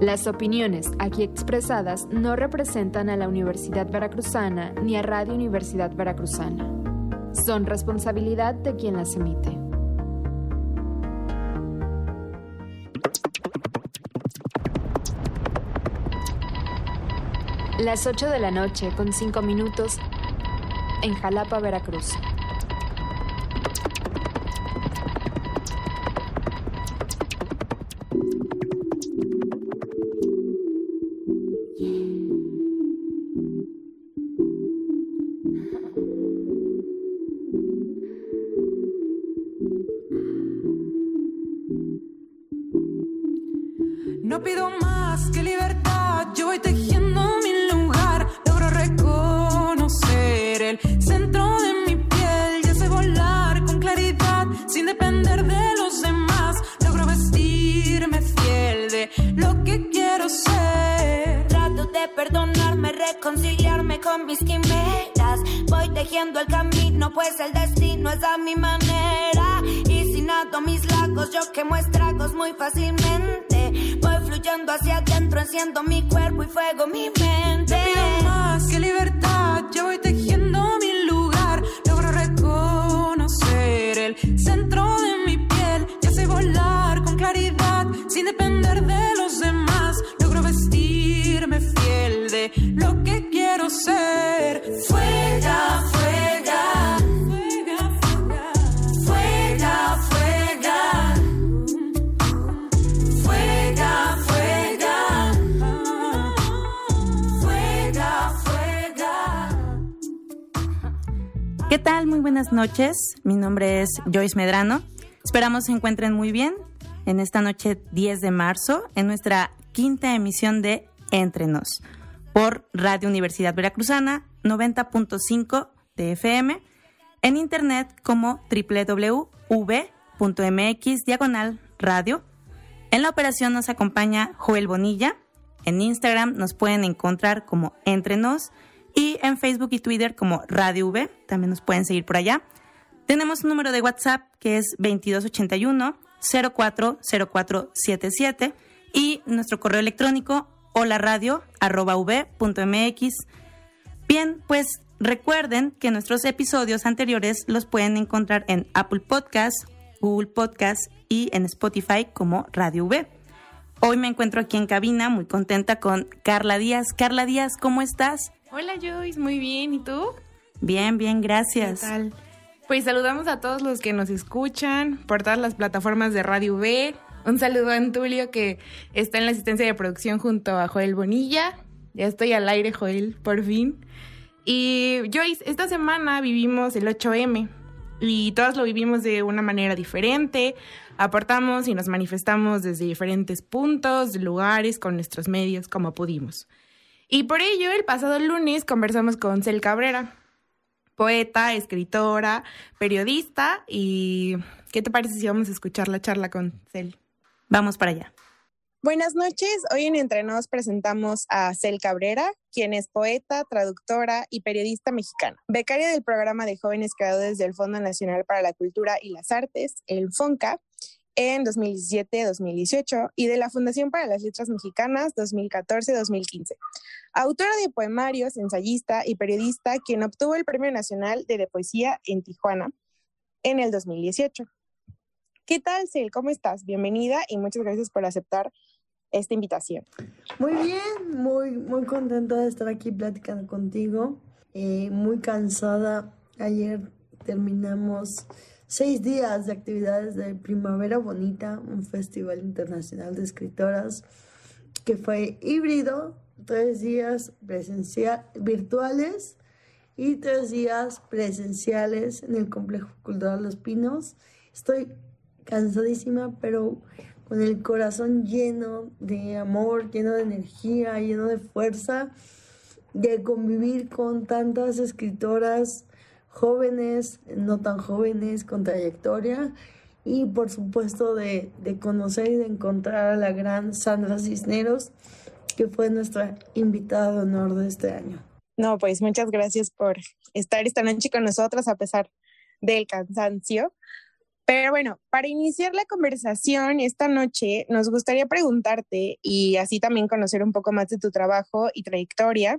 Las opiniones aquí expresadas no representan a la Universidad Veracruzana ni a Radio Universidad Veracruzana. Son responsabilidad de quien las emite. Las 8 de la noche con 5 minutos en Jalapa, Veracruz. Fuega, fuega. Fuega, fuega. Fuega, fuega. Fuega, fuega. ¿Qué tal? Muy buenas noches. Mi nombre es Joyce Medrano. Esperamos se encuentren muy bien en esta noche 10 de marzo en nuestra quinta emisión de Entre Nos por Radio Universidad Veracruzana 90.5 de FM en internet como www.v.mx diagonal radio. En la operación nos acompaña Joel Bonilla. En Instagram nos pueden encontrar como Entre Nos y en Facebook y Twitter como Radio V. También nos pueden seguir por allá. Tenemos un número de WhatsApp que es 2281 040477 y nuestro correo electrónico holaradio.v.mx. Bien, pues recuerden que nuestros episodios anteriores los pueden encontrar en Apple Podcast, Google Podcast y en Spotify como Radio V. Hoy me encuentro aquí en cabina muy contenta con Carla Díaz. Carla Díaz, ¿cómo estás? Hola Joyce, muy bien. ¿Y tú? Bien, bien, gracias. ¿Qué tal? Pues saludamos a todos los que nos escuchan por todas las plataformas de Radio V. Un saludo a Antulio que está en la asistencia de producción junto a Joel Bonilla. Ya estoy al aire, Joel, por fin. Y Joyce, esta semana vivimos el 8M y todos lo vivimos de una manera diferente. Aportamos y nos manifestamos desde diferentes puntos, lugares, con nuestros medios, como pudimos. Y por ello, el pasado lunes conversamos con Cel Cabrera, poeta, escritora, periodista. ¿Y qué te parece si vamos a escuchar la charla con Cel? Vamos para allá. Buenas noches. Hoy en Entre Nos presentamos a Cel Cabrera, quien es poeta, traductora y periodista mexicana. Becaria del programa de jóvenes creadores del Fondo Nacional para la Cultura y las Artes, el FONCA, en 2017-2018 y de la Fundación para las Letras Mexicanas 2014-2015. Autora de poemarios, ensayista y periodista, quien obtuvo el Premio Nacional de Poesía en Tijuana en el 2018. ¿Qué tal, Cel? ¿Cómo estás? Bienvenida y muchas gracias por aceptar esta invitación. Muy bien, muy, muy contenta de estar aquí platicando contigo. Eh, muy cansada. Ayer terminamos seis días de actividades de Primavera Bonita, un festival internacional de escritoras que fue híbrido, tres días presencial, virtuales y tres días presenciales en el Complejo Cultural Los Pinos. Estoy cansadísima, pero con el corazón lleno de amor, lleno de energía, lleno de fuerza, de convivir con tantas escritoras jóvenes, no tan jóvenes, con trayectoria, y por supuesto de, conocer y de encontrar a la gran Sandra Cisneros, que fue nuestra invitada de honor de este año. No, pues muchas gracias por estar esta noche con nosotros a pesar del cansancio. Pero bueno, para iniciar la conversación esta noche, nos gustaría preguntarte y así también conocer un poco más de tu trabajo y trayectoria.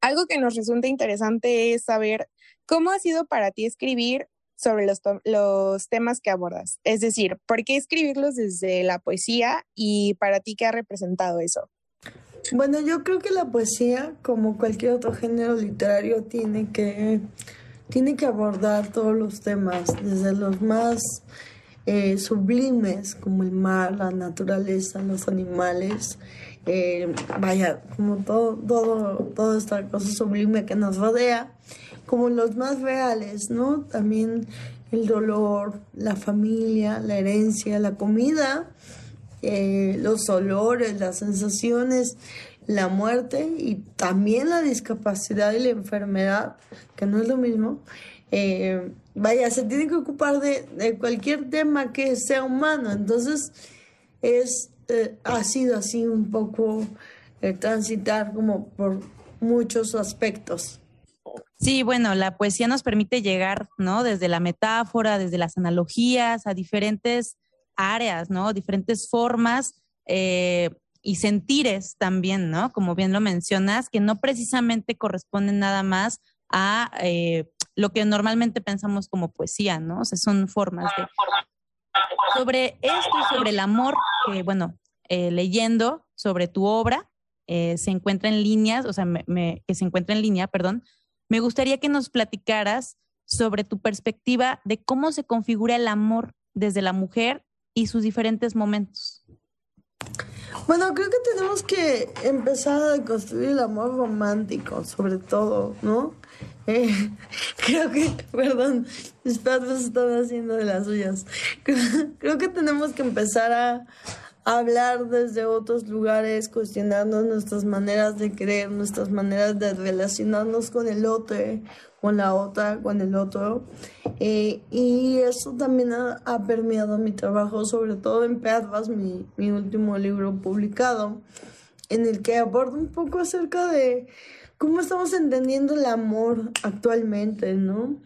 Algo que nos resulta interesante es saber cómo ha sido para ti escribir sobre los, los temas que abordas. Es decir, ¿por qué escribirlos desde la poesía y para ti qué ha representado eso? Bueno, yo creo que la poesía, como cualquier otro género literario, tiene que tiene que abordar todos los temas, desde los más eh, sublimes como el mar, la naturaleza, los animales, eh, vaya, como todo, todo, toda esta cosa sublime que nos rodea, como los más reales, ¿no? También el dolor, la familia, la herencia, la comida, eh, los olores, las sensaciones, la muerte y también la discapacidad y la enfermedad, que no es lo mismo, eh, vaya, se tiene que ocupar de, cualquier tema que sea humano. Entonces, es, eh, ha sido así un poco el transitar como por muchos aspectos. Sí, bueno, la poesía nos permite llegar, ¿no? Desde la metáfora, desde las analogías, a diferentes áreas, ¿no? Diferentes formas eh, y sentires también, ¿no? Como bien lo mencionas, que no precisamente corresponden nada más a eh, lo que normalmente pensamos como poesía, ¿no? O sea, son formas de... Sobre esto y sobre el amor, que bueno, eh, leyendo sobre tu obra, eh, se encuentra en líneas, o sea, que se encuentra en línea, perdón, me gustaría que nos platicaras sobre tu perspectiva de cómo se configura el amor desde la mujer y sus diferentes momentos. Bueno, creo que tenemos que empezar a construir el amor romántico, sobre todo, ¿no? Eh, creo que, perdón, mis padres están haciendo de las suyas. Creo, que tenemos que empezar a, hablar desde otros lugares, cuestionando nuestras maneras de creer, nuestras maneras de relacionarnos con el otro, con la otra, con el otro. Eh, y eso también ha, permeado mi trabajo, sobre todo en Pedras, mi, mi último libro publicado, en el que abordo un poco acerca de cómo estamos entendiendo el amor actualmente, ¿no?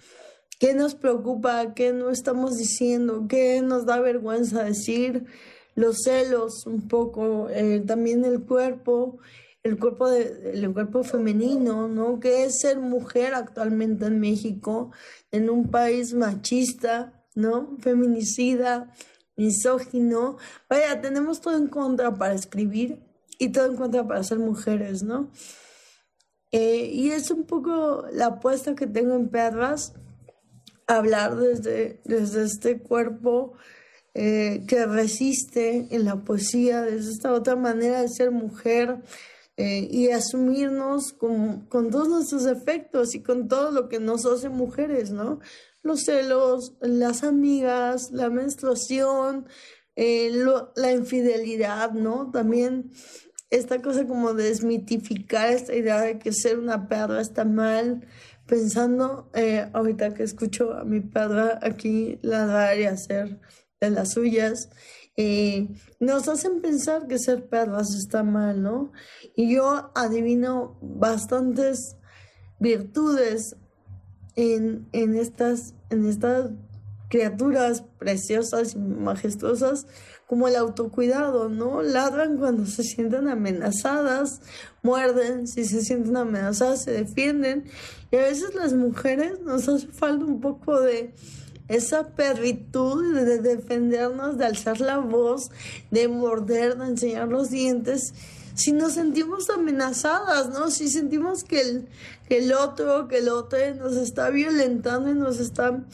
¿Qué nos preocupa? ¿Qué no estamos diciendo? ¿Qué nos da vergüenza decir? Los celos, un poco, eh, también el cuerpo el cuerpo, el cuerpo femenino, ¿no? Que es ser mujer actualmente en México, en un país machista, ¿no? Feminicida, misógino. Vaya, tenemos todo en contra para escribir y todo en contra para ser mujeres, ¿no? Eh, y es un poco la apuesta que tengo en Perras, hablar desde, desde este cuerpo eh, que resiste en la poesía, desde esta otra manera de ser mujer, eh, y asumirnos con, con, todos nuestros defectos y con todo lo que nos hace mujeres, ¿no? Los celos, las amigas, la menstruación, eh, la infidelidad, ¿no? También esta cosa como de desmitificar esta idea de que ser una perra está mal, pensando, ahorita que escucho a mi perra aquí ladrar y hacer de las suyas, eh, nos hacen pensar que ser perras está mal, ¿no? Y yo adivino bastantes virtudes en, en, estas, en estas criaturas preciosas y majestuosas como el autocuidado, ¿no? Ladran cuando se sienten amenazadas, muerden, si se sienten amenazadas se defienden y a veces las mujeres nos hace falta un poco de esa perritud de defendernos, de alzar la voz, de morder, de enseñar los dientes, si nos sentimos amenazadas, ¿no? Si sentimos que el, que el otro, que el otro nos está violentando y nos está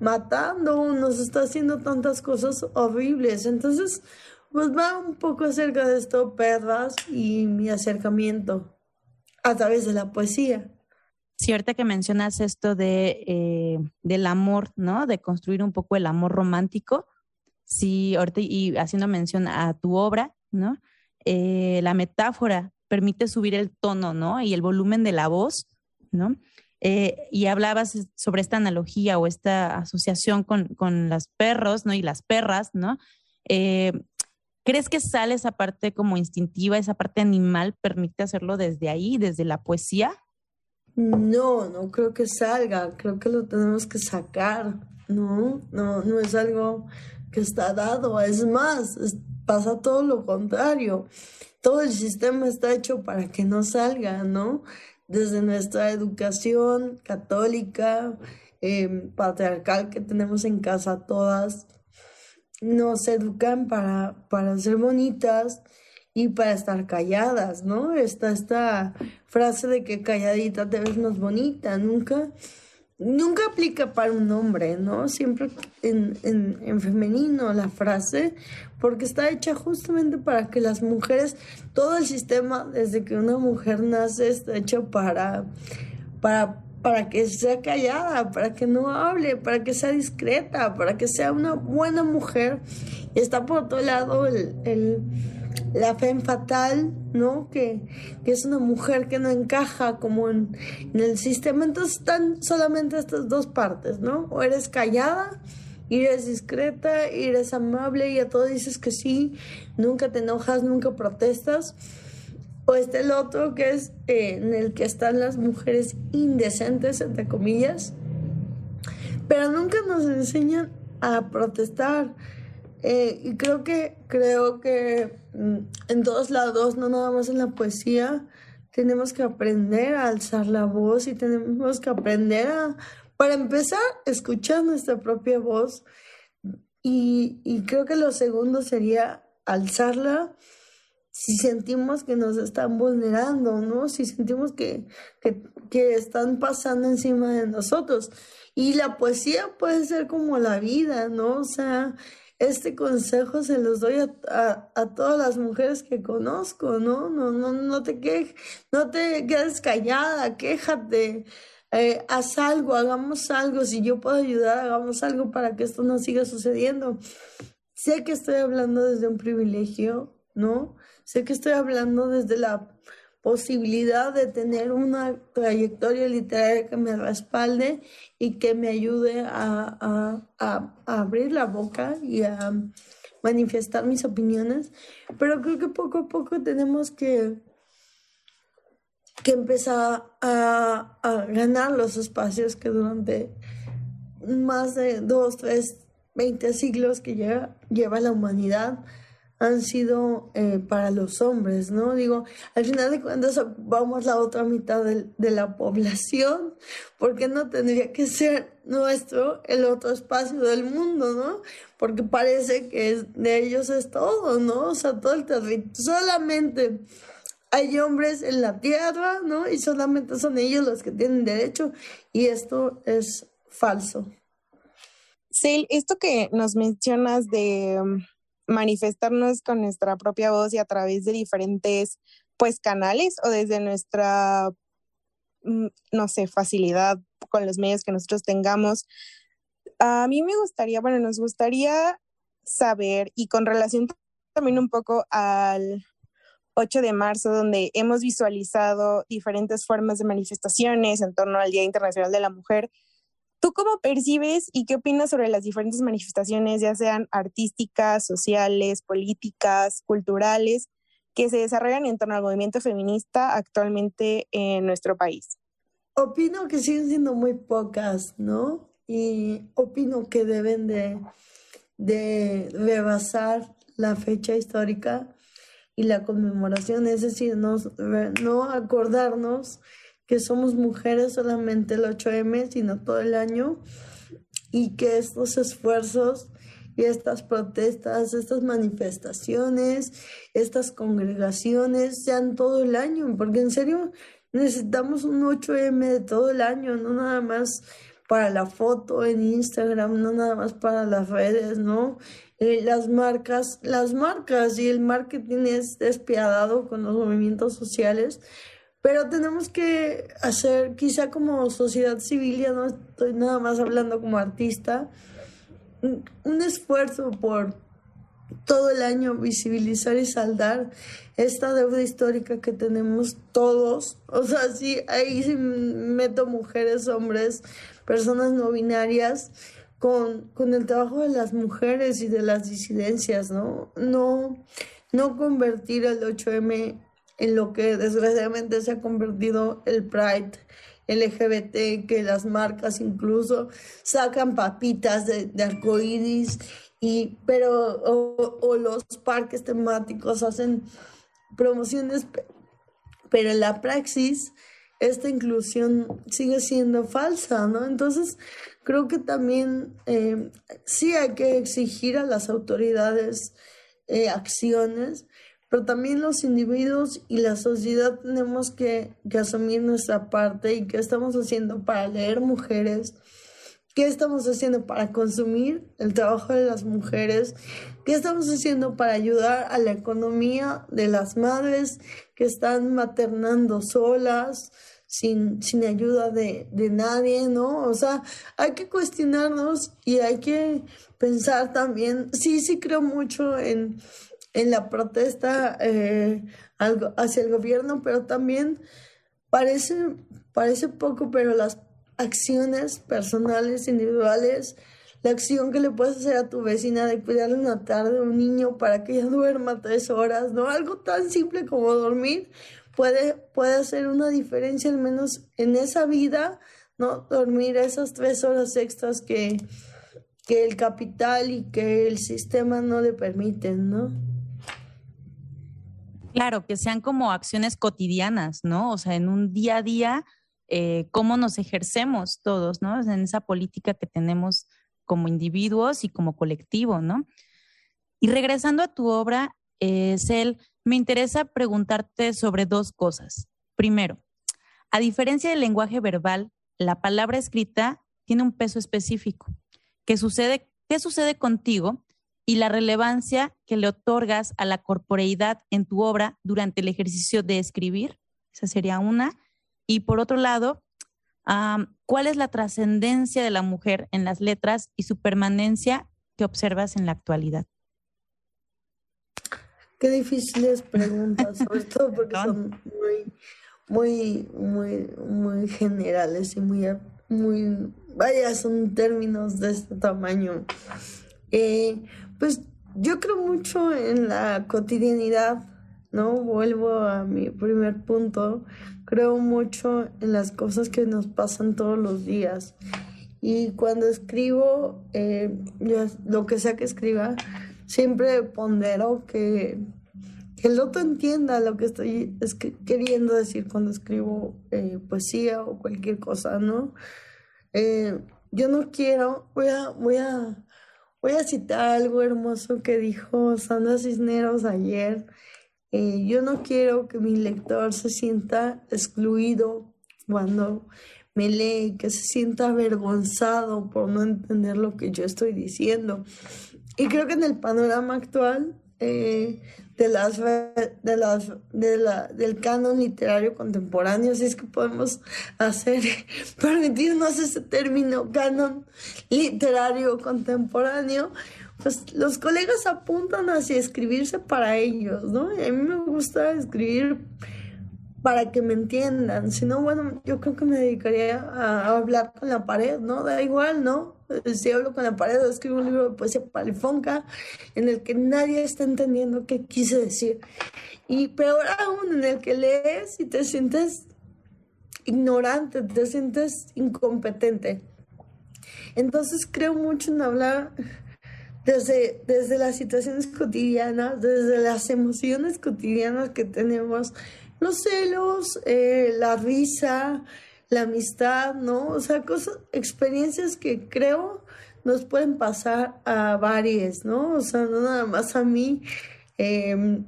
matando, nos está haciendo tantas cosas horribles. Entonces, pues va un poco acerca de esto, perras, y mi acercamiento a través de la poesía. Cierta que mencionas esto de, eh, del amor, ¿no? De construir un poco el amor romántico. Sí, ahorita y haciendo mención a tu obra, ¿no? Eh, la metáfora permite subir el tono, ¿no? Y el volumen de la voz, ¿no? Eh, y hablabas sobre esta analogía o esta asociación con, con los perros, ¿no? Y las perras, ¿no? ¿Crees que sale esa parte como instintiva, esa parte animal, permite hacerlo desde ahí, desde la poesía? No, no creo que salga, creo que lo tenemos que sacar, ¿no? No, no es algo que está dado, es más, pasa todo lo contrario. Todo el sistema está hecho para que no salga, ¿no? Desde nuestra educación católica, em, patriarcal que tenemos en casa todas, nos educan para, para ser bonitas, y para estar calladas, ¿no? Está esta frase de que calladita te ves más bonita, nunca, nunca aplica para un hombre, ¿no? Siempre en, en, femenino la frase, porque está hecha justamente para que las mujeres, todo el sistema, desde que una mujer nace, está hecho para, para, para que sea callada, para que no hable, para que sea discreta, para que sea una buena mujer. Está por otro lado el la fe fatal, ¿no? Que, es una mujer que no encaja como en, el sistema. Entonces están solamente estas dos partes, ¿no? O eres callada, y eres discreta, y eres amable y a todo dices que sí, nunca te enojas, nunca protestas. O este el otro que es eh, en el que están las mujeres indecentes, entre comillas, pero nunca nos enseñan a protestar eh, y creo que, creo que mm, en todos lados, no nada más en la poesía, tenemos que aprender a alzar la voz y tenemos que aprender a, para empezar, escuchar nuestra propia voz. Y, y creo que lo segundo sería alzarla si sentimos que nos están vulnerando, ¿no? Si sentimos que, que, que, están pasando encima de nosotros. Y la poesía puede ser como la vida, ¿no? O sea, este consejo se los doy a, todas las mujeres que conozco, ¿no? No, no, no te quejes, no te quedes callada, quéjate, eh, haz algo, hagamos algo, si yo puedo ayudar, hagamos algo para que esto no siga sucediendo. Sé que estoy hablando desde un privilegio, ¿no? Sé que estoy hablando desde la posibilidad de tener una trayectoria literaria que me respalde y que me ayude a, abrir la boca y a manifestar mis opiniones. Pero creo que poco a poco tenemos que, que empezar a, ganar los espacios que durante más de dos, tres, veinte siglos que lleva, lleva la humanidad han sido eh, para los hombres, ¿no? Digo, al final de cuentas ocupamos la otra mitad de, la población, porque no tendría que ser nuestro el otro espacio del mundo, ¿no? Porque parece que de ellos es todo, ¿no? O sea, todo el territorio, solamente hay hombres en la tierra, ¿no? Y solamente son ellos los que tienen derecho, y esto es falso. Sí, esto que nos mencionas de manifestarnos con nuestra propia voz y a través de diferentes pues canales o desde nuestra mm, no sé, facilidad con los medios que nosotros tengamos. A mí me gustaría, bueno, nos gustaría saber y con relación también un poco al 8 de marzo, donde hemos visualizado diferentes formas de manifestaciones en torno al Día Internacional de la Mujer, ¿Tú cómo percibes y qué opinas sobre las diferentes manifestaciones, ya sean artísticas, sociales, políticas, culturales, que se desarrollan en torno al movimiento feminista actualmente en nuestro país? Opino que siguen siendo muy pocas, ¿no? Y opino que deben de, de rebasar la fecha histórica y la conmemoración, es decir, no, no acordarnos que somos mujeres solamente el 8M, sino todo el año, y que estos esfuerzos y estas protestas, estas manifestaciones, estas congregaciones sean todo el año, porque en serio necesitamos un 8M de todo el año, no nada más para la foto en Instagram, no nada más para las redes, ¿no? Eh, las marcas, las marcas y el marketing es despiadado con los movimientos sociales, pero tenemos que hacer, quizá como sociedad civil, ya no estoy nada más hablando como artista, un, esfuerzo por todo el año visibilizar y saldar esta deuda histórica que tenemos todos. O sea, sí, ahí sí meto mujeres, hombres, personas no binarias, con, con el trabajo de las mujeres y de las disidencias, ¿no? No, no convertir el 8M en lo que desgraciadamente se ha convertido el Pride, LGBT, que las marcas incluso sacan papitas de, de arcoíris, y, pero, o, los parques temáticos hacen promociones, pero en la praxis esta inclusión sigue siendo falsa, ¿no? Entonces, creo que también eh, sí hay que exigir a las autoridades eh, acciones, pero también los individuos y la sociedad tenemos que, asumir nuestra parte y qué estamos haciendo para leer mujeres, qué estamos haciendo para consumir el trabajo de las mujeres, qué estamos haciendo para ayudar a la economía de las madres que están maternando solas, sin, sin ayuda de, de, nadie, ¿no? O sea, hay que cuestionarnos y hay que pensar también, sí, sí creo mucho en, en la protesta eh, hacia el gobierno, pero también parece, parece poco, pero las acciones personales, individuales, la acción que le puedes hacer a tu vecina de cuidarle una tarde a un niño para que ella duerma tres horas, ¿no? Algo tan simple como dormir puede, puede hacer una diferencia al menos en esa vida, ¿no? Dormir esas tres horas extras que, que el capital y que el sistema no le permiten, ¿no? Claro, que sean como acciones cotidianas, ¿no? O sea, en un día a día, eh, cómo nos ejercemos todos, ¿no? En esa política que tenemos como individuos y como colectivo, ¿no? Y regresando a tu obra, eh, Cel, me interesa preguntarte sobre dos cosas. Primero, a diferencia del lenguaje verbal, la palabra escrita tiene un peso específico. ¿Qué sucede, qué sucede contigo y la relevancia que le otorgas a la corporeidad en tu obra durante el ejercicio de escribir. Esa sería una. Y por otro lado, ¿cuál es la trascendencia de la mujer en las letras y su permanencia que observas en la actualidad? Qué difíciles preguntas, sobre todo porque son muy, muy, muy, muy generales y muy, muy, vaya, son términos de este tamaño. Eh, pues yo creo mucho en la cotidianidad, ¿no? Vuelvo a mi primer punto. Creo mucho en las cosas que nos pasan todos los días. Y cuando escribo, eh, lo que sea que escriba, siempre pondero que, el otro entienda lo que estoy queriendo decir cuando escribo eh, poesía o cualquier cosa, ¿no? Eh, yo no quiero, voy a, voy a Voy a citar algo hermoso que dijo Sandra Cisneros ayer. Eh, yo no quiero que mi lector se sienta excluido cuando me lee, que se sienta avergonzado por no entender lo que yo estoy diciendo. Y creo que en el panorama actual eh, de las, de las, de la, del canon literario contemporáneo, si es que podemos hacer, permitirnos ese término canon literario contemporáneo, pues los colegas apuntan hacia escribirse para ellos, ¿no? Y a mí me gusta escribir para que me entiendan, si no, bueno, yo creo que me dedicaría a hablar con la pared, ¿no? Da igual, ¿no? Si hablo con la pared, escribo un libro de poesía palifonca en el que nadie está entendiendo qué quise decir. Y peor aún, en el que lees y te sientes ignorante, te sientes incompetente. Entonces creo mucho en hablar desde, desde las situaciones cotidianas, desde las emociones cotidianas que tenemos, los celos, eh, la risa, la amistad, ¿no? O sea, cosas, experiencias que creo nos pueden pasar a varios, ¿no? O sea, no nada más a mí. Em,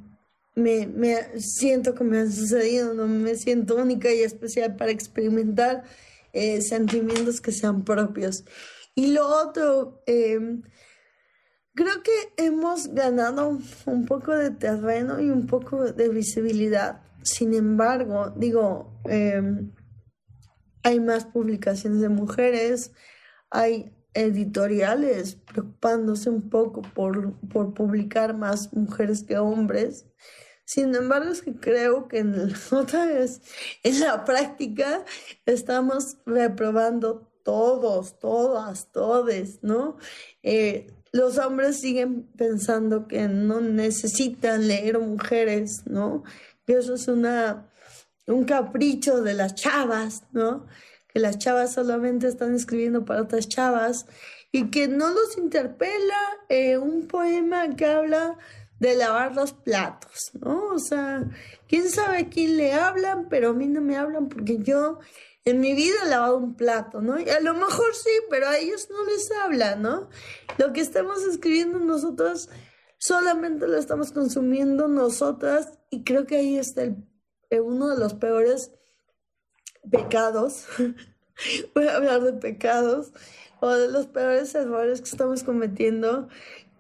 me, me, siento que me han sucedido, no me siento única y especial para experimentar eh, sentimientos que sean propios. Y lo otro, em, creo que hemos ganado un poco de terreno y un poco de visibilidad. Sin embargo, digo, eh, hay más publicaciones de mujeres, hay editoriales preocupándose un poco por, por publicar más mujeres que hombres. Sin embargo, es que creo que en, en la práctica estamos reprobando todos, todas, todes, ¿no? Eh, los hombres siguen pensando que no necesitan leer mujeres, ¿no? Que eso es una un capricho de las chavas, ¿no? que las chavas solamente están escribiendo para otras chavas y que no los interpela eh, un poema que habla de lavar los platos, ¿no? O sea, quién sabe a quién le hablan, pero a mí no me hablan porque yo en mi vida he lavado un plato, ¿no? Y a lo mejor sí, pero a ellos no les habla, ¿no? Lo que estamos escribiendo nosotros solamente lo estamos consumiendo nosotras y creo que ahí está el, uno de los peores pecados. Voy a hablar de pecados o de los peores errores que estamos cometiendo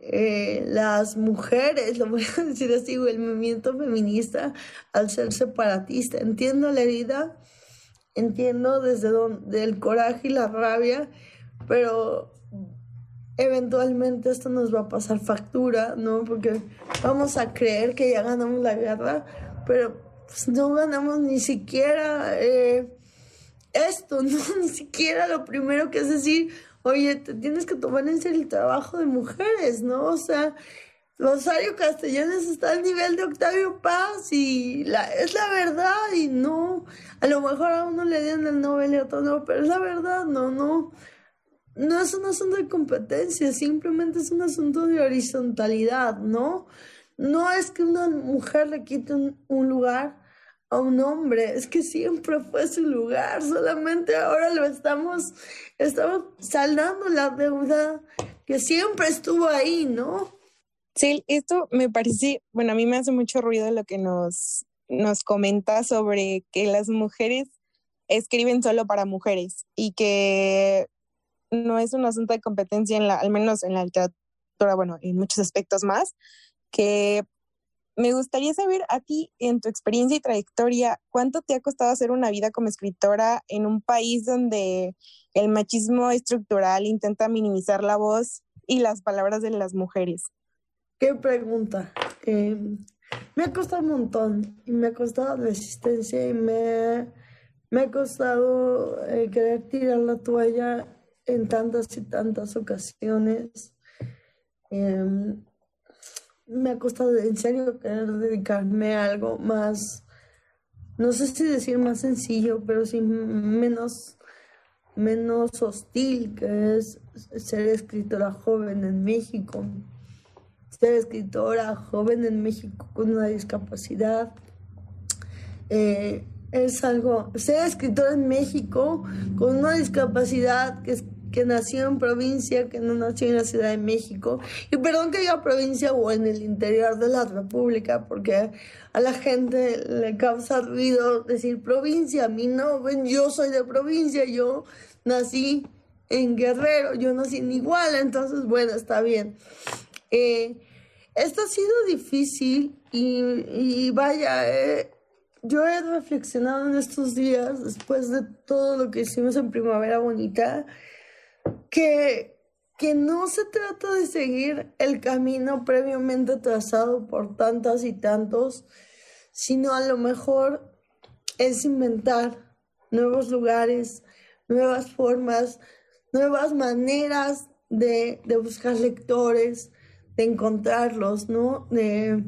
eh, las mujeres, lo voy a decir así, el movimiento feminista al ser separatista. Entiendo la herida, entiendo desde donde el coraje y la rabia, pero eventualmente esto nos va a pasar factura, ¿no? Porque vamos a creer que ya ganamos la guerra, pero pues, no ganamos ni siquiera eh, esto, ¿no? Ni siquiera lo primero que es decir, oye, te tienes que tomar en serio el trabajo de mujeres, ¿no? O sea, Rosario Castellanos está al nivel de Octavio Paz y es la verdad y no, a lo mejor a uno le dieron el Nobel y a otro no, pero es la verdad, no, no, no es un asunto de competencia, simplemente es un asunto de horizontalidad, ¿no? No es que una mujer le quite un lugar a un hombre, es que siempre fue su lugar, solamente ahora lo estamos, estamos saldando la deuda que siempre estuvo ahí, ¿no? Sí, esto me parece, bueno, a mí me hace mucho ruido lo que nos, nos comenta sobre que las mujeres escriben solo para mujeres y que no es un asunto de competencia en la, al menos en la literatura, bueno, en muchos aspectos más, que me gustaría saber a ti, en tu experiencia y trayectoria, ¿cuánto te ha costado hacer una vida como escritora en un país donde el machismo estructural intenta minimizar la voz y las palabras de las mujeres? Qué pregunta. Em, me ha costado un montón y me ha costado resistencia y me, me ha costado eh, querer tirar la toalla en tantas y tantas ocasiones. Em, me ha costado en serio querer dedicarme a algo más, no sé si decir más sencillo, pero sí menos, menos hostil, que es ser escritora joven en México. Ser escritora joven en México con una discapacidad. Eh, es algo, ser escritora en México con una discapacidad que es que nació en provincia, que no nació en la Ciudad de México. Y perdón que diga provincia o en el interior de la República, porque a la gente le causa ruido decir provincia. A mí no, ven, yo soy de provincia, yo nací en Guerrero, yo nací en Iguala, entonces bueno, está bien. Eh, esto ha sido difícil y, vaya, eh, yo he reflexionado en estos días, después de todo lo que hicimos en Primavera Bonita, que, que no se trata de seguir el camino previamente trazado por tantas y tantos, sino a lo mejor es inventar nuevos lugares, nuevas formas, nuevas maneras de, de buscar lectores, de encontrarlos, ¿no? De,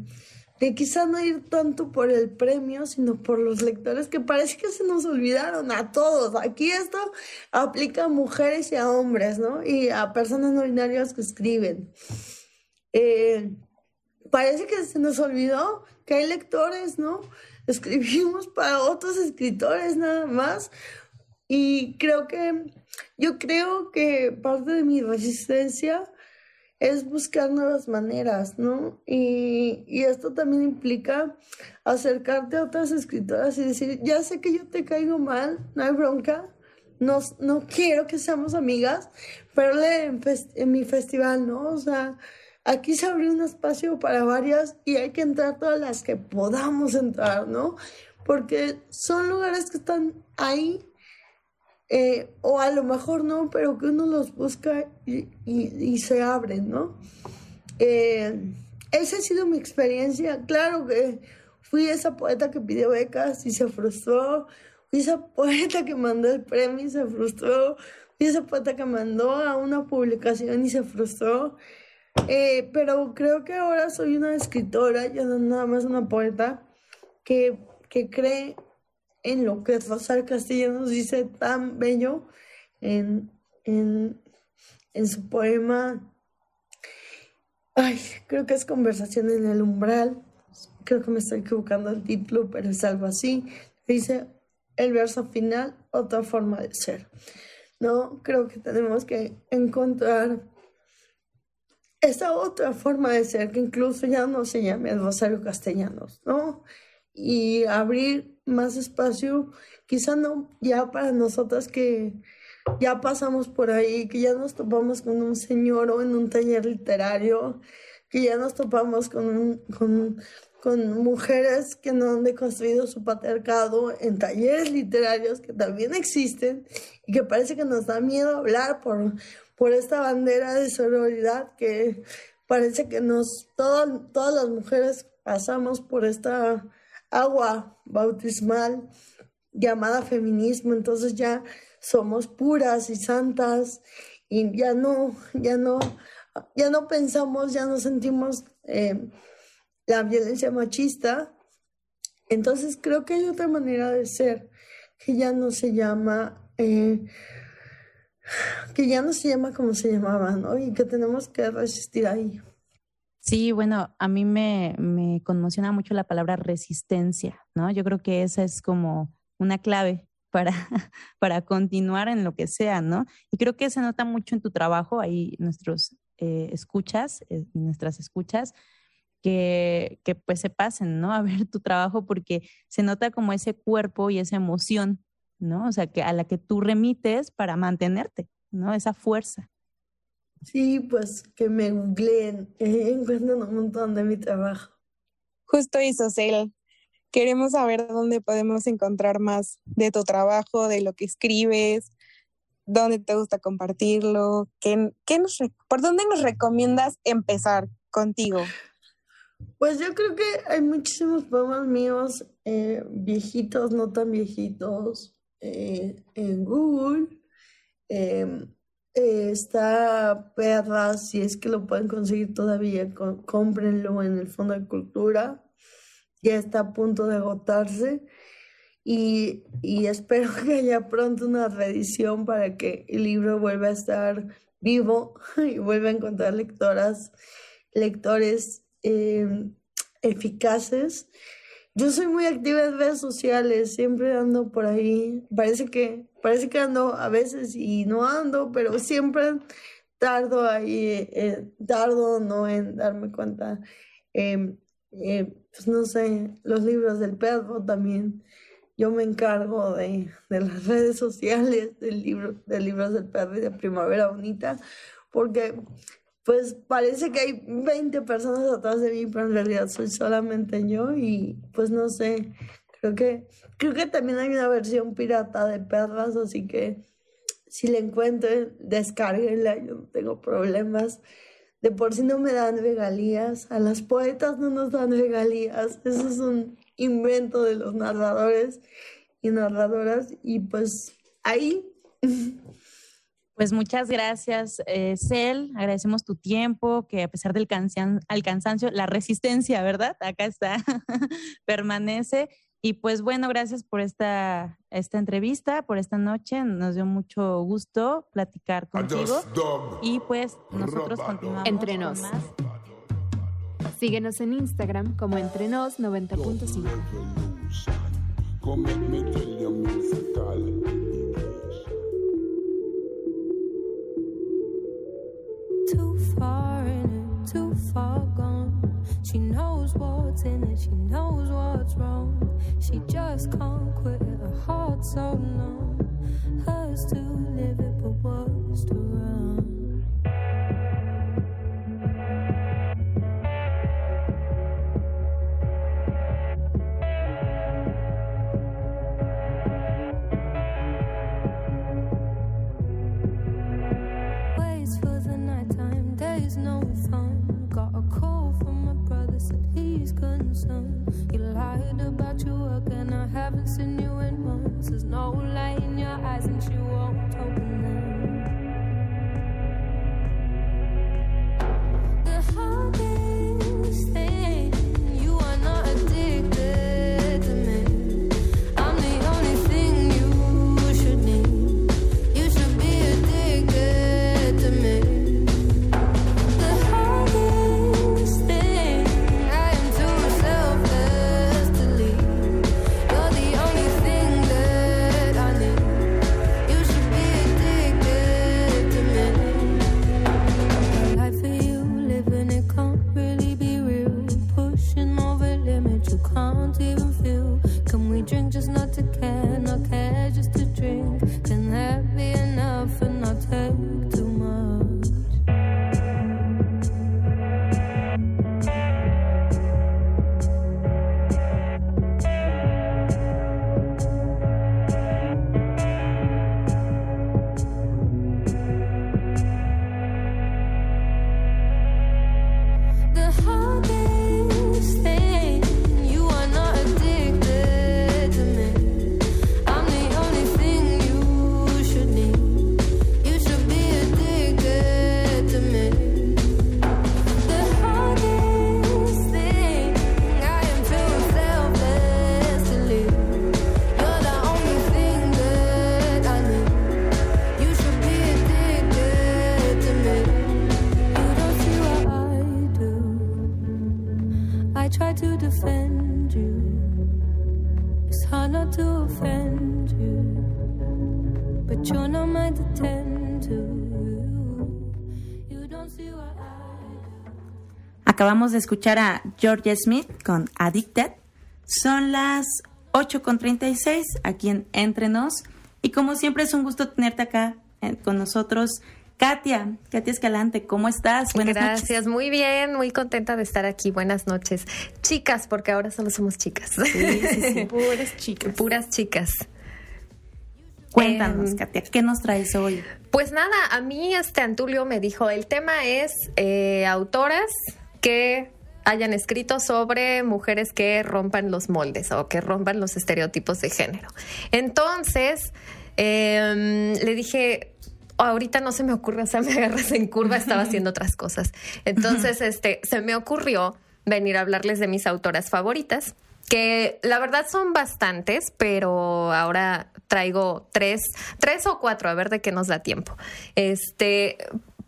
de quizá no ir tanto por el premio, sino por los lectores que parece que se nos olvidaron a todos. Aquí esto aplica a mujeres y a hombres, ¿no? Y a personas no binarias que escriben. Eh, parece que se nos olvidó que hay lectores, ¿no? Escribimos para otros escritores nada más. Y creo que, yo creo que parte de mi resistencia es buscar nuevas maneras, ¿no? Y, esto también implica acercarte a otras escritoras y decir, ya sé que yo te caigo mal, no hay bronca, no, no quiero que seamos amigas, pero en, en mi festival, ¿no? O sea, aquí se abrió un espacio para varias y hay que entrar todas las que podamos entrar, ¿no? Porque son lugares que están ahí eh, o a lo mejor no, pero que uno los busca y, se abren, ¿no? Eh, esa ha sido mi experiencia. Claro que fui esa poeta que pidió becas y se frustró, fui esa poeta que mandó el premio y se frustró, fui esa poeta que mandó a una publicación y se frustró. Eh, pero creo que ahora soy una escritora, ya no nada más una poeta, que, que cree en lo que Rosario nos dice tan bello en, en, en su poema. Ay, creo que es Conversación en el umbral. Creo que me estoy equivocando el título, pero es algo así. Dice el verso final, otra forma de ser. No, creo que tenemos que encontrar esa otra forma de ser que incluso ya no se llame Rosario Castellanos, ¿no? Y abrir más espacio, quizá no ya para nosotras que ya pasamos por ahí, que ya nos topamos con un señor o en un taller literario, que ya nos topamos con, con, con mujeres que no han deconstruido su patriarcado en talleres literarios que también existen y que parece que nos da miedo hablar por, por esta bandera de sororidad que parece que nos, todas las mujeres pasamos por esta agua bautismal llamada feminismo, entonces ya somos puras y santas y ya no, ya no, ya no pensamos, ya no sentimos eh, la violencia machista. Entonces creo que hay otra manera de ser que ya no se llama eh, que ya no se llama como se llamaba, ¿no? Y que tenemos que resistir ahí. Sí, bueno, a mí me, conmociona mucho la palabra resistencia, ¿no? Yo creo que esa es como una clave para, para continuar en lo que sea, ¿no? Y creo que se nota mucho en tu trabajo, ahí nuestros eh, escuchas, eh, nuestras escuchas, que, que pues se pasen, ¿no? A ver tu trabajo porque se nota como ese cuerpo y esa emoción ¿no? O sea, que a la que tú remites para mantenerte, ¿no? Esa fuerza. Sí, pues que me googleen, eh, encuentran un montón de mi trabajo. Justo eso, Cel. Queremos saber dónde podemos encontrar más de tu trabajo, de lo que escribes, dónde te gusta compartirlo, qué, qué nos, por dónde nos recomiendas empezar contigo. Pues yo creo que hay muchísimos poemas míos, eh, viejitos, no tan viejitos, eh, en Google. Em, eh, está Perra, si es que lo pueden conseguir todavía, cómprenlo en el Fondo de Cultura. Ya está a punto de agotarse. Y, y, espero que haya pronto una reedición para que el libro vuelva a estar vivo y vuelva a encontrar lectoras, lectores em, eficaces yo soy muy activa en redes sociales, siempre ando por ahí. Parece que, parece que ando a veces y no ando, pero siempre tardo ahí, eh, tardo no en darme cuenta. Em, eh, pues no sé, los libros del perro también. Yo me encargo de, de las redes sociales, del libro, de libros del perro y de Primavera Bonita, porque pues parece que hay 20 personas atrás de mí, pero en realidad soy solamente yo y pues no sé, creo que creo que también hay una versión pirata de perras, así que si la encuentren, descárguenla, yo no tengo problemas. De por sí no me dan regalías, a las poetas no nos dan regalías, eso es un invento de los narradores y narradoras y pues ahí Pues muchas gracias, eh, Cel. Agradecemos tu tiempo, que a pesar del cansancio, la resistencia, ¿verdad? Acá está, permanece. Y pues bueno, gracias por esta, esta entrevista, por esta noche. Nos dio mucho gusto platicar contigo. Y pues nosotros continuamos. Entrenos. Síguenos en Instagram como Entrenos 90.5. far in it, too far gone. She knows what's in it, she knows what's wrong. She just can't quit it, her heart's so numb. Hers to live it, but worse to run. You lied about your work, and I haven't seen you in months. There's no light in your eyes, and she won't open them. The hardest Acabamos de escuchar a Georgia Smith con Addicted. Son las 8.36 aquí en Entre Nos. Y como siempre es un gusto tenerte acá eh, con nosotros. Katia, Katia Escalante, ¿cómo estás? Buenas Gracias, noches. muy bien, muy contenta de estar aquí. Buenas noches. Chicas, porque ahora solo somos chicas. Puras chicas. Puras chicas. Cuéntanos, Em, Katia, ¿qué nos traes hoy? Pues nada, a mí este Antulio me dijo, el tema es eh, autoras que hayan escrito sobre mujeres que rompan los moldes o que rompan los estereotipos de género. Entonces, em, le dije, ahorita no se me ocurre, o sea, me agarras en curva, estaba haciendo otras cosas. Entonces, este, se me ocurrió venir a hablarles de mis autoras favoritas, que la verdad son bastantes, pero ahora traigo tres, tres o cuatro, a ver de qué nos da tiempo. Este,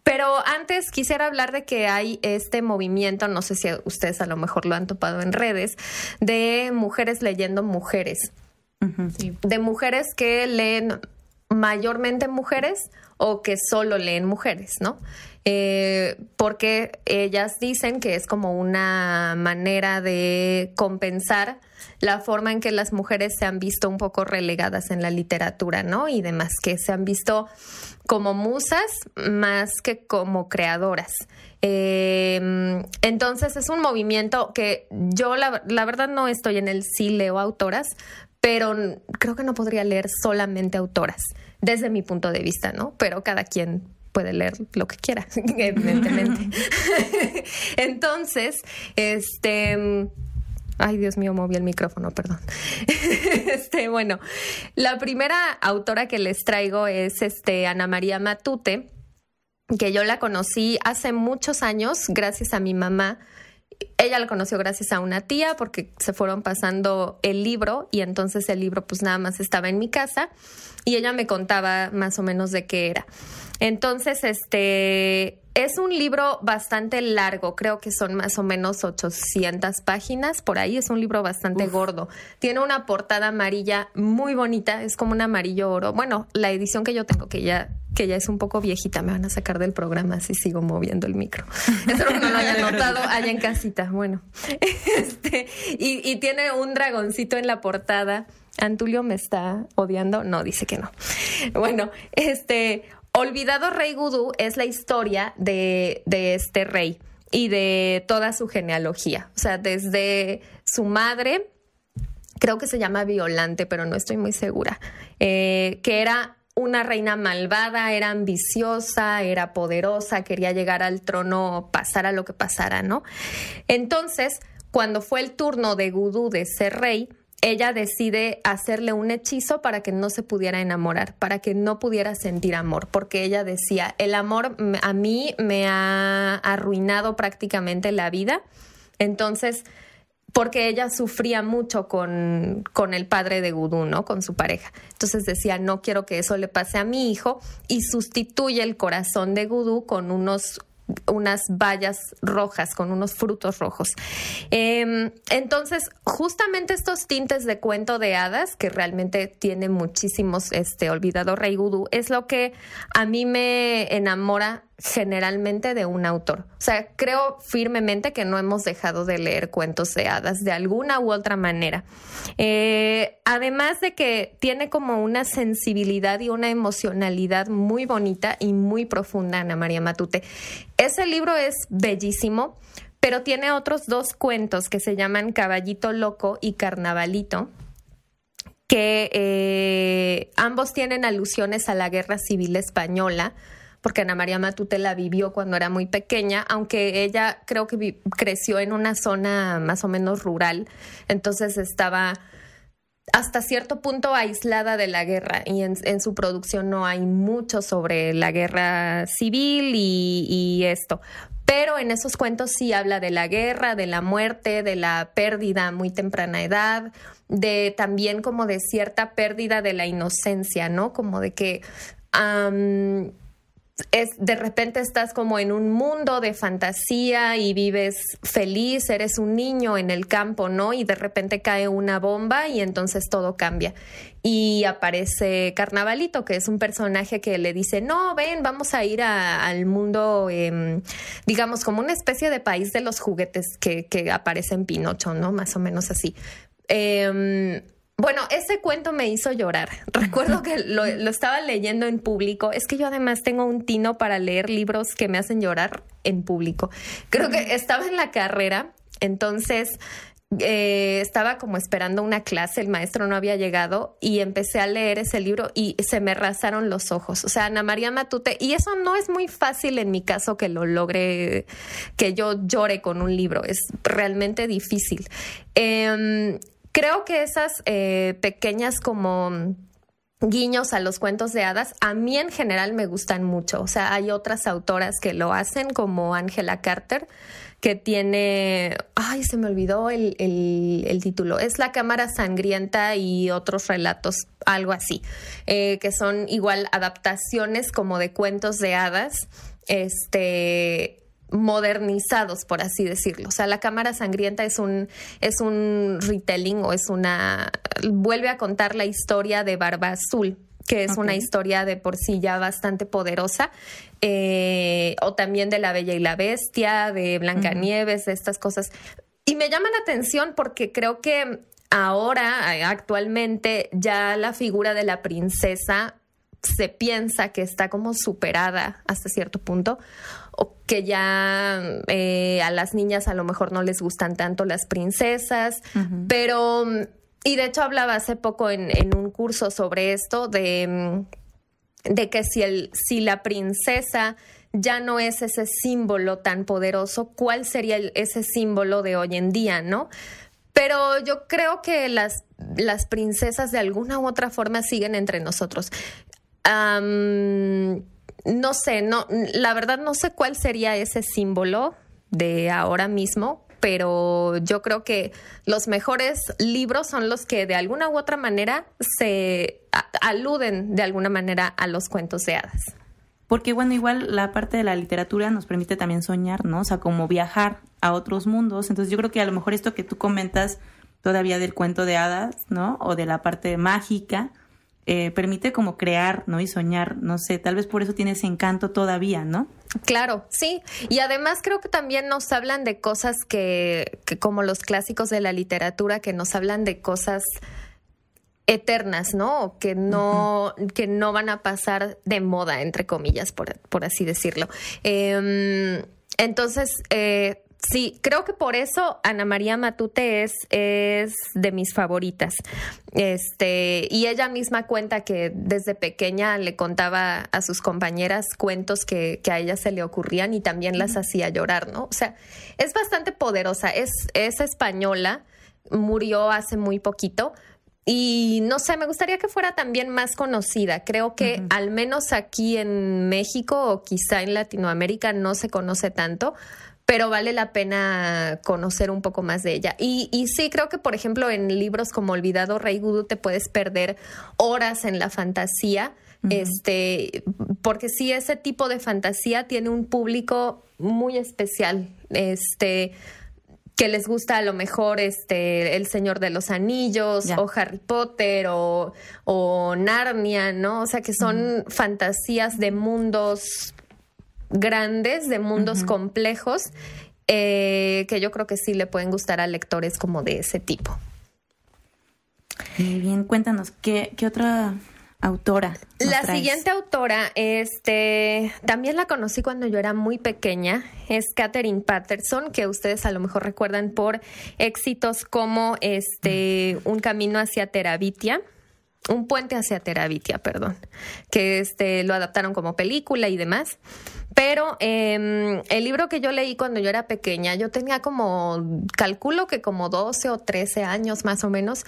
pero antes quisiera hablar de que hay este movimiento, no sé si ustedes a lo mejor lo han topado en redes, de mujeres leyendo mujeres de mujeres que leen mayormente mujeres o que solo leen mujeres, ¿no? Eh, porque ellas dicen que es como una manera de compensar la forma en que las mujeres se han visto un poco relegadas en la literatura, ¿no? Y demás, que se han visto como musas más que como creadoras. Eh, entonces es un movimiento que yo la, la verdad no estoy en el sí leo autoras, pero creo que no podría leer solamente autoras, desde mi punto de vista, ¿no? Pero cada quien puede leer lo que quiera, evidentemente. Entonces, este... Ay, Dios mío, moví el micrófono, perdón. Este, bueno, la primera autora que les traigo es este Ana María Matute, que yo la conocí hace muchos años gracias a mi mamá. Ella la conoció gracias a una tía porque se fueron pasando el libro y entonces el libro pues nada más estaba en mi casa y ella me contaba más o menos de qué era. Entonces, este es un libro bastante largo, creo que son más o menos 800 páginas por ahí, es un libro bastante gordo. Tiene una portada amarilla muy bonita, es como un amarillo oro. Bueno, la edición que yo tengo, que ya que ya es un poco viejita, me van a sacar del programa si sigo moviendo el micro. Espero que no lo hayan notado allá en casita. Bueno, este, y, y tiene un dragoncito en la portada. Antulio me está odiando. No, dice que no. Bueno, este, Olvidado Rey Gudú es la historia de, este rey y de toda su genealogía. O sea, desde su madre, creo que se llama Violante, pero no estoy muy segura, eh, que era una reina malvada, era ambiciosa, era poderosa, quería llegar al trono, pasara lo que pasara, ¿no? Entonces, cuando fue el turno de Gudú de ser rey, ella decide hacerle un hechizo para que no se pudiera enamorar, para que no pudiera sentir amor, porque ella decía, el amor a mí me ha arruinado prácticamente la vida. Entonces, porque ella sufría mucho con, con el padre de Gudú, ¿no? Con su pareja. Entonces decía, no quiero que eso le pase a mi hijo y sustituye el corazón de Gudú con unos unas bayas rojas con unos frutos rojos. Eh, entonces, justamente estos tintes de cuento de hadas, que realmente tiene muchísimos, este, olvidado Rey Gudú, es lo que a mí me enamora generalmente de un autor. O sea, creo firmemente que no hemos dejado de leer cuentos de hadas de alguna u otra manera. Eh, además de que tiene como una sensibilidad y una emocionalidad muy bonita y muy profunda, Ana María Matute. Ese libro es bellísimo, pero tiene otros dos cuentos que se llaman Caballito Loco y Carnavalito que eh, ambos tienen alusiones a la guerra civil española, porque Ana María Matute la vivió cuando era muy pequeña, aunque ella creo que creció en una zona más o menos rural, entonces estaba hasta cierto punto aislada de la guerra y en, su producción no hay mucho sobre la guerra civil y, esto. Pero en esos cuentos sí habla de la guerra, de la muerte, de la pérdida a muy temprana edad, de también como de cierta pérdida de la inocencia, ¿no? Como de que es de repente estás como en un mundo de fantasía y vives feliz, eres un niño en el campo, ¿no? Y de repente cae una bomba y entonces todo cambia. Y aparece Carnavalito, que es un personaje que le dice, no, ven, vamos a ir al mundo, em, digamos, como una especie de país de los juguetes que, que aparece en Pinocho, ¿no? Más o menos así. Em, bueno, ese cuento me hizo llorar. Recuerdo que lo, lo estaba leyendo en público. Es que yo además tengo un tino para leer libros que me hacen llorar en público. Creo que estaba en la carrera, entonces eh, estaba como esperando una clase, el maestro no había llegado y empecé a leer ese libro y se me rasaron los ojos. O sea, Ana María Matute, y eso no es muy fácil en mi caso que lo logre, que yo llore con un libro, es realmente difícil. Em, creo que esas eh, pequeñas como guiños a los cuentos de hadas, a mí en general me gustan mucho. O sea, hay otras autoras que lo hacen, como Angela Carter, que tiene, ay, se me olvidó el, el- título, es La Cámara Sangrienta y otros relatos, algo así, eh, que son igual adaptaciones como de cuentos de hadas, este modernizados, por así decirlo. O sea, la cámara sangrienta es un, es un retelling o es una, vuelve a contar la historia de Barba Azul, que es una historia de por sí ya bastante poderosa, eh, o también de La Bella y la Bestia, de Blancanieves, de estas cosas. Y me llama la atención porque creo que ahora, actualmente, ya la figura de la princesa se piensa que está como superada hasta cierto punto o que ya eh, a las niñas a lo mejor no les gustan tanto las princesas, pero y de hecho hablaba hace poco en, en un curso sobre esto de, de que si el si la princesa ya no es ese símbolo tan poderoso, ¿cuál sería el- ese símbolo de hoy en día, no? Pero yo creo que las, las princesas de alguna u otra forma siguen entre nosotros. Am, no sé, no, la verdad no sé cuál sería ese símbolo de ahora mismo, pero yo creo que los mejores libros son los que de alguna u otra manera se aluden de alguna manera a los cuentos de hadas. Porque bueno, igual la parte de la literatura nos permite también soñar, ¿no? O sea, como viajar a otros mundos. Entonces yo creo que a lo mejor esto que tú comentas todavía del cuento de hadas, ¿no? O de la parte mágica, eh, permite como crear, ¿no? Y soñar, no sé, tal vez por eso tiene ese encanto todavía, ¿no? Claro, sí. Y además creo que también nos hablan de cosas que, que como los clásicos de la literatura, que nos hablan de cosas eternas, ¿no? Que no, que no van a pasar de moda, entre comillas, por, por así decirlo. Em, entonces, eh, sí, creo que por eso Ana María Matute es, es de mis favoritas. Este, y ella misma cuenta que desde pequeña le contaba a sus compañeras cuentos que, que a ella se le ocurrían y también las hacía llorar, ¿no? O sea, es bastante poderosa, es, es española, murió hace muy poquito. Y no sé, me gustaría que fuera también más conocida. Creo que al menos aquí en México o quizá en Latinoamérica no se conoce tanto, pero vale la pena conocer un poco más de ella. Y, y sí, creo que, por ejemplo, en libros como Olvidado Rey Gudu te puedes perder horas en la fantasía. Este, porque sí, ese tipo de fantasía tiene un público muy especial. Este, que les gusta a lo mejor este El Señor de los Anillos o Harry Potter o, o Narnia, ¿no? O sea, que son fantasías de mundos grandes, de mundos complejos, eh, que yo creo que sí le pueden gustar a lectores como de ese tipo. Muy bien, cuéntanos, ¿qué, qué otra autora? La traes? siguiente autora, este, también la conocí cuando yo era muy pequeña, es Catherine Patterson, que ustedes a lo mejor recuerdan por éxitos como este, Un camino hacia Terabitia, un puente hacia Terabitia, perdón, que este lo adaptaron como película y demás. Pero eh, el libro que yo leí cuando yo era pequeña, yo tenía como, calculo que como 12 o 13 años más o menos,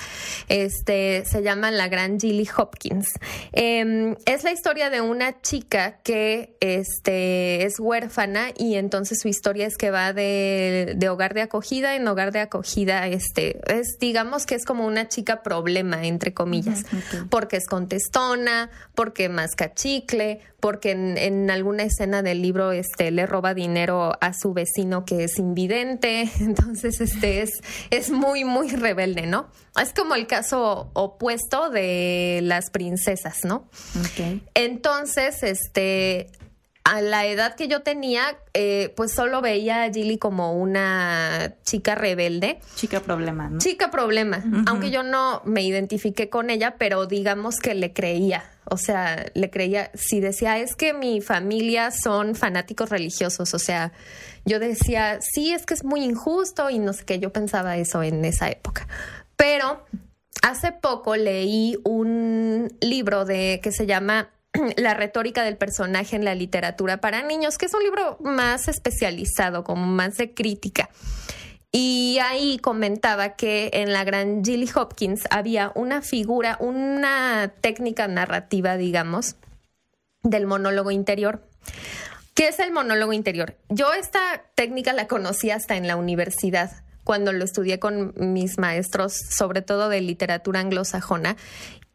este, se llama La Gran Gilly Hopkins. Eh, es la historia de una chica que este, es huérfana y entonces su historia es que va de, de hogar de acogida en hogar de acogida, este, es, digamos que es como una chica problema, entre comillas, porque es contestona, porque masca chicle, porque en, en alguna escena del libro este, le roba dinero a su vecino que es invidente, entonces este es, es muy, muy rebelde, ¿no? Es como el caso opuesto de las princesas, ¿no? Entonces, este, a la edad que yo tenía, eh, pues solo veía a Gilly como una chica rebelde. Chica problema, ¿no? Chica problema, aunque yo no me identifiqué con ella, pero digamos que le creía. O sea, le creía, si decía, es que mi familia son fanáticos religiosos, o sea, yo decía, sí, es que es muy injusto y no sé qué, yo pensaba eso en esa época. Pero hace poco leí un libro de que se llama la retórica del personaje en la literatura para niños, que es un libro más especializado, como más de crítica. Y ahí comentaba que en la gran Gilly Hopkins había una figura, una técnica narrativa, digamos, del monólogo interior. ¿Qué es el monólogo interior? Yo esta técnica la conocí hasta en la universidad, cuando lo estudié con mis maestros, sobre todo de literatura anglosajona.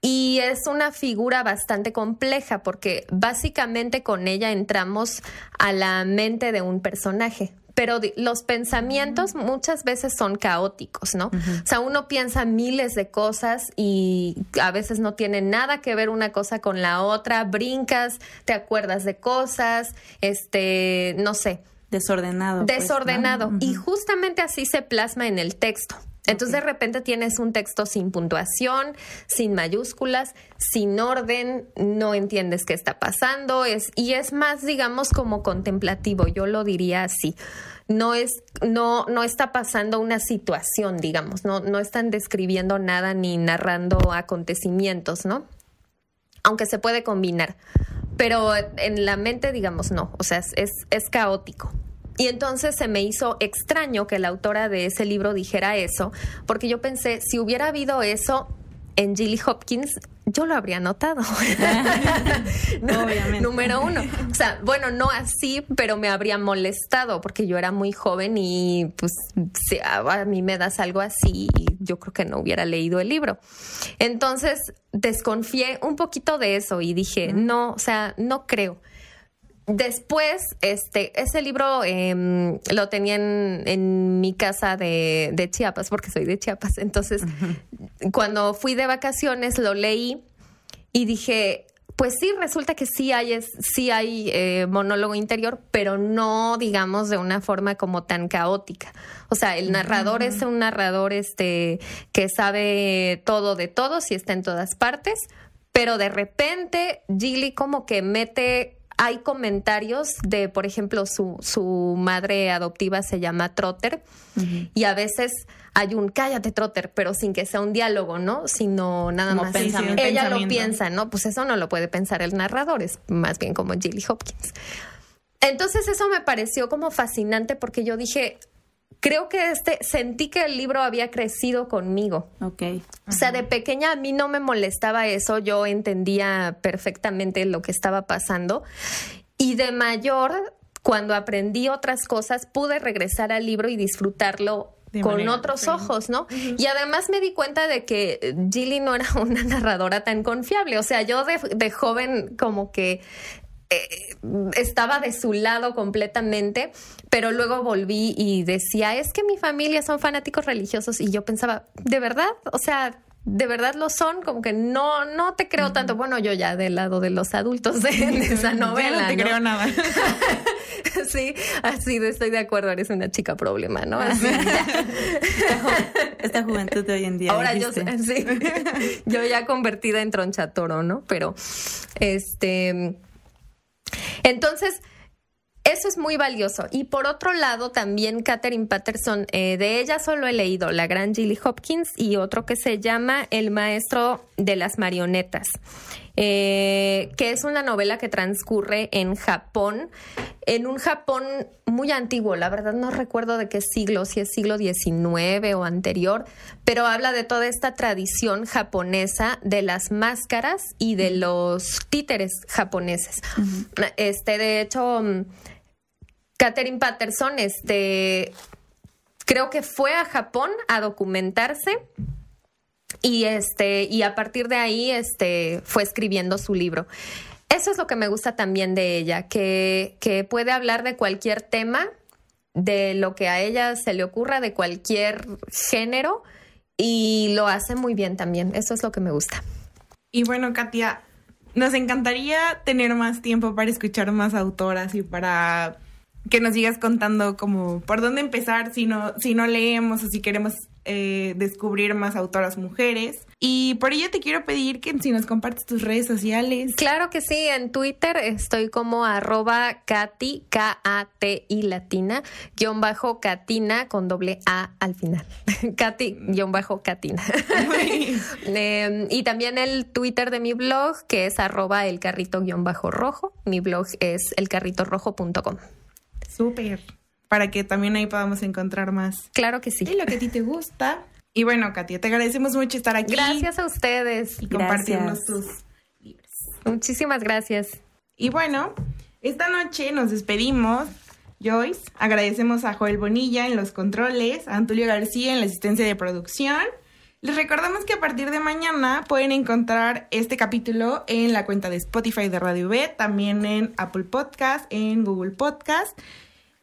Y es una figura bastante compleja porque básicamente con ella entramos a la mente de un personaje. Pero los pensamientos muchas veces son caóticos, ¿no? O sea, uno piensa miles de cosas y a veces no tiene nada que ver una cosa con la otra, brincas, te acuerdas de cosas, este, no sé, Desordenado. pues, ¿no? desordenado. Y justamente así se plasma en el texto. Entonces de repente tienes un texto sin puntuación, sin mayúsculas, sin orden, no entiendes qué está pasando, es, y es más, digamos, como contemplativo, yo lo diría así. No es, no, no está pasando una situación, digamos, no, no están describiendo nada ni narrando acontecimientos, ¿no? Aunque se puede combinar. Pero en la mente, digamos, no. O sea, es, es, es caótico. Y entonces se me hizo extraño que la autora de ese libro dijera eso, porque yo pensé, si hubiera habido eso en Gilly Hopkins, yo lo habría notado. No, Obviamente. Número uno. O sea, bueno, no así, pero me habría molestado porque yo era muy joven y pues si a a mí me das algo así, yo creo que no hubiera leído el libro. Entonces desconfié un poquito de eso y dije, no, o sea, no creo. Después, este, ese libro em, lo tenía en, en mi casa de, de Chiapas, porque soy de Chiapas. Entonces, cuando fui de vacaciones, lo leí y dije, pues sí, resulta que sí hay, es, sí hay eh, monólogo interior, pero no, digamos, de una forma como tan caótica. O sea, el narrador es un narrador este, que sabe todo de todos y está en todas partes, pero de repente Gilly como que mete hay comentarios de, por ejemplo, su, su madre adoptiva se llama Trotter y a veces hay un cállate Trotter, pero sin que sea un diálogo, ¿no? Sino nada Como más. pensamiento. Ella lo piensa, ¿no? Pues eso no lo puede pensar el narrador, es más bien como Gilly Hopkins. Entonces eso me pareció como fascinante porque yo dije, creo que este, sentí que el libro había crecido conmigo. Ok. O sea, de pequeña a mí no me molestaba eso, yo entendía perfectamente lo que estaba pasando. Y de mayor, cuando aprendí otras cosas, pude regresar al libro y disfrutarlo De con otros diferente. ojos, ¿no? Y además me di cuenta de que Gilly no era una narradora tan confiable. O sea, yo de, de joven como que eh, estaba de su lado completamente, pero luego volví y decía, es que mi familia son fanáticos religiosos y yo pensaba, ¿de verdad? O sea, ¿de verdad lo son? Como que no, no te creo tanto. Bueno, yo ya del lado de los adultos de, de esa novela. no te ¿no? creo nada. sí, así de estoy de acuerdo, eres una chica problema, ¿no? Así, ya. Esta juventud de hoy en día. Ahora yo, sí, yo ya convertida en tronchatoro, ¿no? Pero, este, entonces, eso es muy valioso. Y por otro lado, también Catherine Patterson, eh, de ella solo he leído La Gran Gilly Hopkins y otro que se llama El Maestro de las Marionetas, eh, que es una novela que transcurre en Japón, en un Japón muy antiguo, la verdad no recuerdo de qué siglo, si es siglo XIX o anterior, pero habla de toda esta tradición japonesa de las máscaras y de los títeres japoneses. Este, de hecho, Catherine Patterson, este, creo que fue a Japón a documentarse y este y a partir de ahí este fue escribiendo su libro. Eso es lo que me gusta también de ella, que, que puede hablar de cualquier tema, de lo que a ella se le ocurra, de cualquier género, y lo hace muy bien también. Eso es lo que me gusta. Y bueno, Katia, nos encantaría tener más tiempo para escuchar más autoras y para que nos sigas contando como por dónde empezar si no, si no leemos o si queremos eh, descubrir más autoras mujeres. Y por ello te quiero pedir que si nos compartes tus redes sociales. Claro que sí, en Twitter estoy como arroba Katy, K-A-T-I latina, guion bajo Katina con doble A al final. Katy, guion bajo Katina. Eh, y también el Twitter de mi blog, que es arroba el carrito guion bajo rojo. Mi blog es elcarritorrojo.com. Súper. Para que también ahí podamos encontrar más Claro que de sí. lo que a ti te gusta. Y bueno, Katia, te agradecemos mucho estar aquí. Gracias a ustedes. Y compartirnos tus Muchísimas gracias. Y bueno, esta noche nos despedimos. Joyce, agradecemos a Joel Bonilla en los controles, a Antulio García en la asistencia de producción. Les recordamos que a partir de mañana pueden encontrar este capítulo en la cuenta de Spotify de Radio B, también en Apple Podcast, en Google Podcast.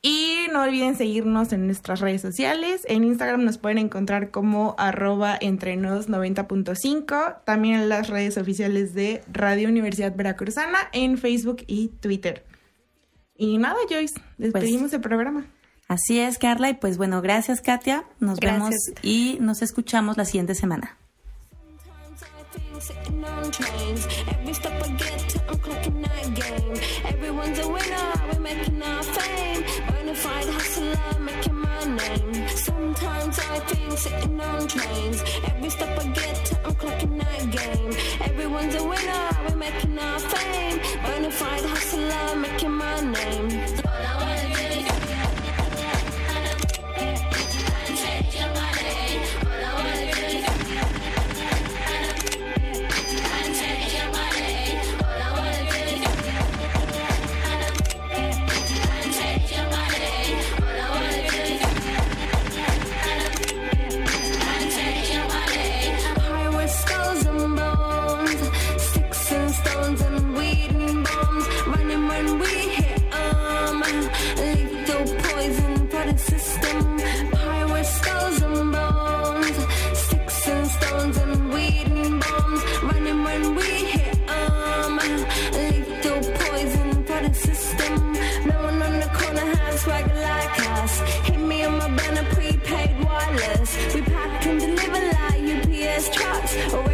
Y no olviden seguirnos en nuestras redes sociales. En Instagram nos pueden encontrar como arroba entrenos 90.5. También en las redes oficiales de Radio Universidad Veracruzana en Facebook y Twitter. Y nada, Joyce, despedimos el programa. Así es, Carla. Y pues bueno, gracias, Katia. Nos Gracias. vemos y nos escuchamos la siguiente semana. Sitting on trains. Every stop I get to, I'm clocking that game. Everyone's a winner, we're making our fame. Bonafide making my name. Sometimes I think sitting on trains. Every stop I get to, I'm clocking that game. Everyone's a winner, we're making our fame. Bonafide hustler, making my name. Oh,